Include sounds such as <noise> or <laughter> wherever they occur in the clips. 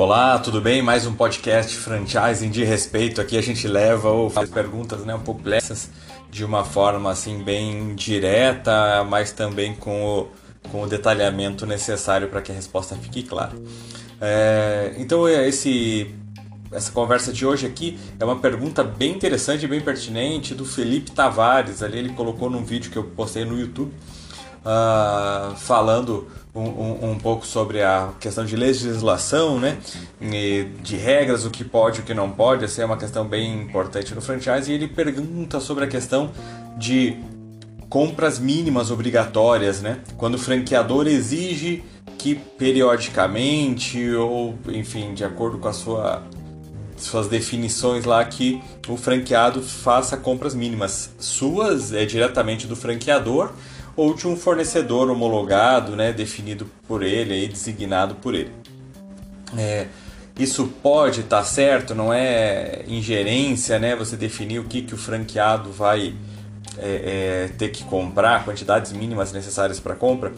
Olá, tudo bem? Mais um podcast franchising de respeito. Aqui a gente leva ou faz perguntas né, um pouco complexas de uma forma assim bem direta, mas também com o, com o detalhamento necessário para que a resposta fique clara. É, então esse essa conversa de hoje aqui é uma pergunta bem interessante e bem pertinente do Felipe Tavares. Ali ele colocou num vídeo que eu postei no YouTube uh, falando um, um, um, pouco sobre a questão de legislação, né? E de regras, o que pode e o que não pode. Essa é uma questão bem importante no franchise. E ele pergunta sobre a questão de compras mínimas obrigatórias, né? Quando o franqueador exige que periodicamente ou, enfim, de acordo com a sua suas definições lá que o franqueado faça compras mínimas suas é diretamente do franqueador ou de um fornecedor homologado, né, definido por ele, aí, designado por ele. É, isso pode estar tá certo, não é ingerência, né? Você definir o que, que o franqueado vai é, é, ter que comprar, quantidades mínimas necessárias para compra.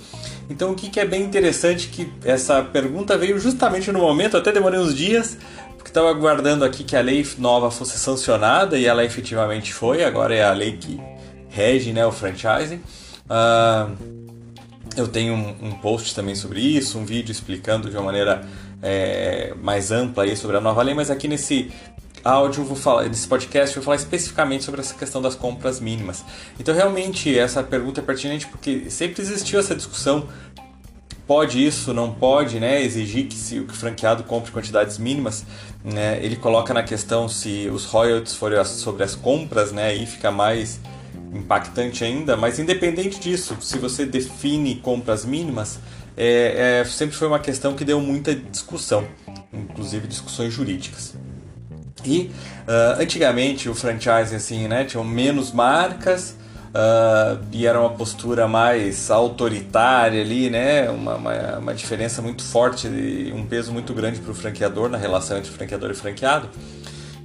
Então, o que, que é bem interessante que essa pergunta veio justamente no momento, até demorei uns dias, porque estava aguardando aqui que a lei nova fosse sancionada e ela efetivamente foi. Agora é a lei que rege, né, o franchising. Uh, eu tenho um, um, post também sobre isso, um vídeo explicando de uma maneira é, mais ampla aí sobre a nova lei, mas aqui nesse áudio, vou falar, nesse podcast, vou falar especificamente sobre essa questão das compras mínimas. Então, realmente, essa pergunta é pertinente porque sempre existiu essa discussão. Pode isso, não pode, né? Exigir que se o franqueado compre quantidades mínimas, né? Ele coloca na questão se os royalties forem sobre as compras, né? Aí fica mais impactante ainda, mas independente disso, se você define compras mínimas, é, é, sempre foi uma questão que deu muita discussão, inclusive discussões jurídicas. E uh, antigamente o franchising assim, né, tinham menos marcas uh, e era uma postura mais autoritária ali, né, uma, uma, uma diferença muito forte, um peso muito grande para o franqueador na relação entre franqueador e franqueado.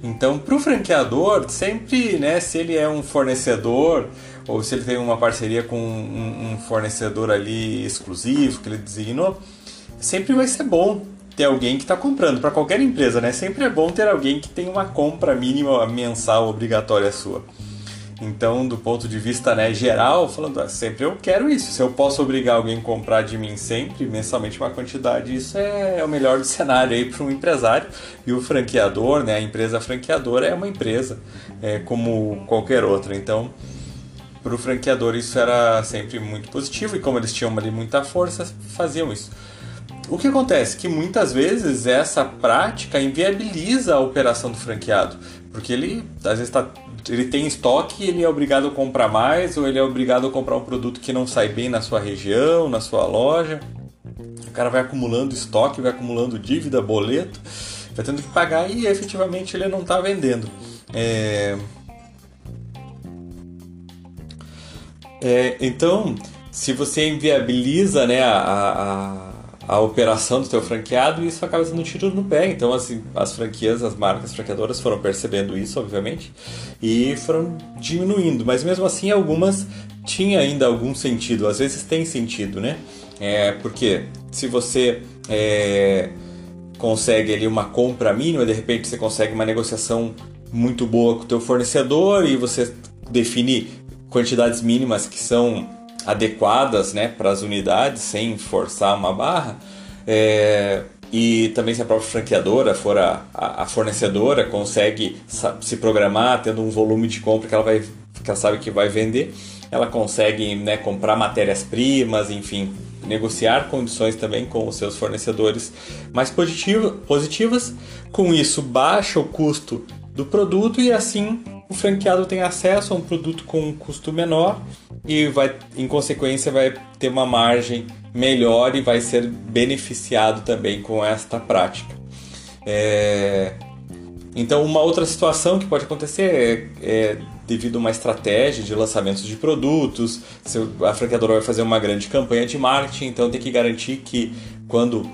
Então, para o franqueador, sempre, né, se ele é um fornecedor ou se ele tem uma parceria com um, um fornecedor ali exclusivo que ele designou, sempre vai ser bom ter alguém que está comprando. Para qualquer empresa, né? Sempre é bom ter alguém que tem uma compra mínima mensal obrigatória sua. Então, do ponto de vista né, geral, falando, ah, sempre eu quero isso. Se eu posso obrigar alguém a comprar de mim sempre, mensalmente, uma quantidade, isso é, é o melhor <laughs> cenário aí para um empresário. E o franqueador, né, a empresa franqueadora é uma empresa, é, como qualquer outra. Então, para o franqueador isso era sempre muito positivo e como eles tinham ali muita força, faziam isso. O que acontece? Que muitas vezes essa prática inviabiliza a operação do franqueado, porque ele às vezes está ele tem estoque e ele é obrigado a comprar mais ou ele é obrigado a comprar um produto que não sai bem na sua região, na sua loja. O cara vai acumulando estoque, vai acumulando dívida, boleto, vai tendo que pagar e efetivamente ele não está vendendo. É... É, então, se você inviabiliza né, a, a a operação do teu franqueado e isso acaba sendo um tiro no pé. Então, assim, as franquias, as marcas franqueadoras foram percebendo isso, obviamente, e foram diminuindo. Mas mesmo assim, algumas tinha ainda algum sentido. Às vezes tem sentido, né? É, porque se você é, consegue ali uma compra mínima, de repente você consegue uma negociação muito boa com o teu fornecedor e você define quantidades mínimas que são adequadas né, para as unidades, sem forçar uma barra. É, e também se a própria franqueadora for a, a, fornecedora, consegue se programar, tendo um volume de compra que ela, vai, que ela sabe que vai vender, ela consegue né, comprar matérias-primas, enfim, negociar condições também com os seus fornecedores mais positiva, positivas. Com isso, baixa o custo do produto e assim o franqueado tem acesso a um produto com um custo menor e vai, em consequência, vai ter uma margem melhor e vai ser beneficiado também com esta prática. É... Então, uma outra situação que pode acontecer é, é devido a uma estratégia de lançamentos de produtos, a franqueadora vai fazer uma grande campanha de marketing, então tem que garantir que quando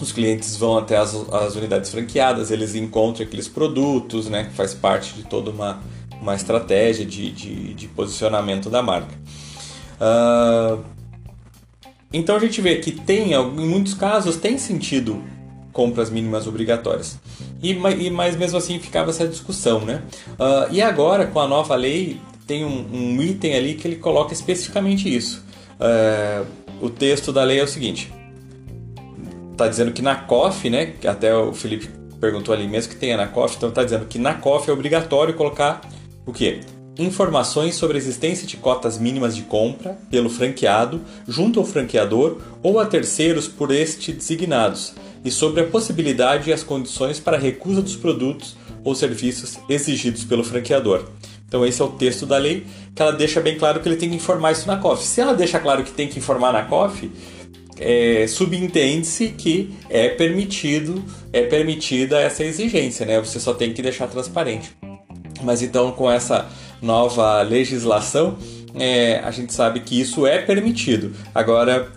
os clientes vão até as, as unidades franqueadas, eles encontram aqueles produtos, né, que faz parte de toda uma, uma estratégia de, de, de posicionamento da marca. Uh, Então a gente vê que tem, em muitos casos, tem sentido compras mínimas obrigatórias. E, e mas mesmo assim ficava essa discussão, né? Uh, e agora com a nova lei tem um, um, item ali que ele coloca especificamente isso. Uh, o texto da lei é o seguinte: está dizendo que na COF, né? Até o Felipe perguntou ali mesmo que tenha na COF, então está dizendo que na COF é obrigatório colocar o quê? informações sobre a existência de cotas mínimas de compra pelo franqueado junto ao franqueador ou a terceiros por este designados e sobre a possibilidade e as condições para recusa dos produtos ou serviços exigidos pelo franqueador. Então esse é o texto da lei que ela deixa bem claro que ele tem que informar isso na COF. Se ela deixa claro que tem que informar na COF, é, subentende-se que é permitido, é permitida essa exigência, né? Você só tem que deixar transparente. Mas então com essa nova legislação, é, a gente sabe que isso é permitido. Agora,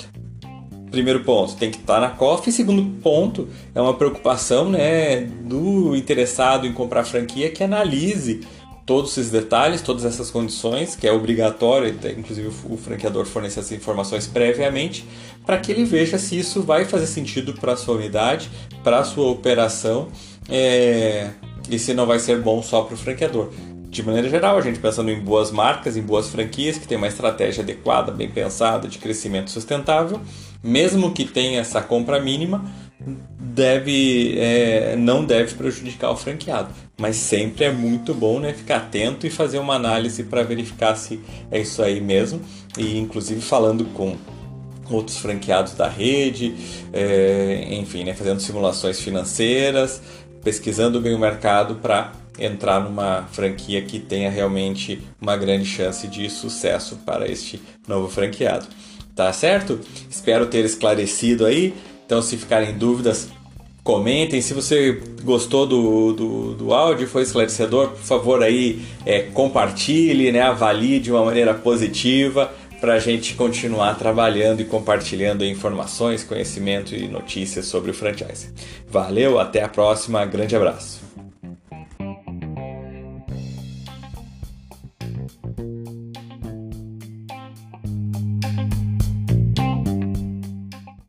primeiro ponto, tem que estar na COF. E segundo ponto, é uma preocupação né, do interessado em comprar franquia que analise todos esses detalhes, todas essas condições, que é obrigatório, inclusive o franqueador fornecer essas informações previamente, para que ele veja se isso vai fazer sentido para a sua unidade, para a sua operação, é, e se não vai ser bom só para o franqueador de maneira geral, a gente pensando em boas marcas, em boas franquias, que tem uma estratégia adequada, bem pensada, de crescimento sustentável, mesmo que tenha essa compra mínima, deve é, não deve prejudicar o franqueado. Mas sempre é muito bom né, ficar atento e fazer uma análise para verificar se é isso aí mesmo. E inclusive falando com outros franqueados da rede, é, enfim, né, fazendo simulações financeiras, pesquisando bem o mercado para entrar numa franquia que tenha realmente uma grande chance de sucesso para este novo franqueado. Tá certo? Espero ter esclarecido aí. Então, se ficarem dúvidas, comentem. Se você gostou do, do, do áudio, foi esclarecedor, por favor aí é, compartilhe, né, avalie de uma maneira positiva para a gente continuar trabalhando e compartilhando informações, conhecimento e notícias sobre o franchise. Valeu, até a próxima, grande abraço.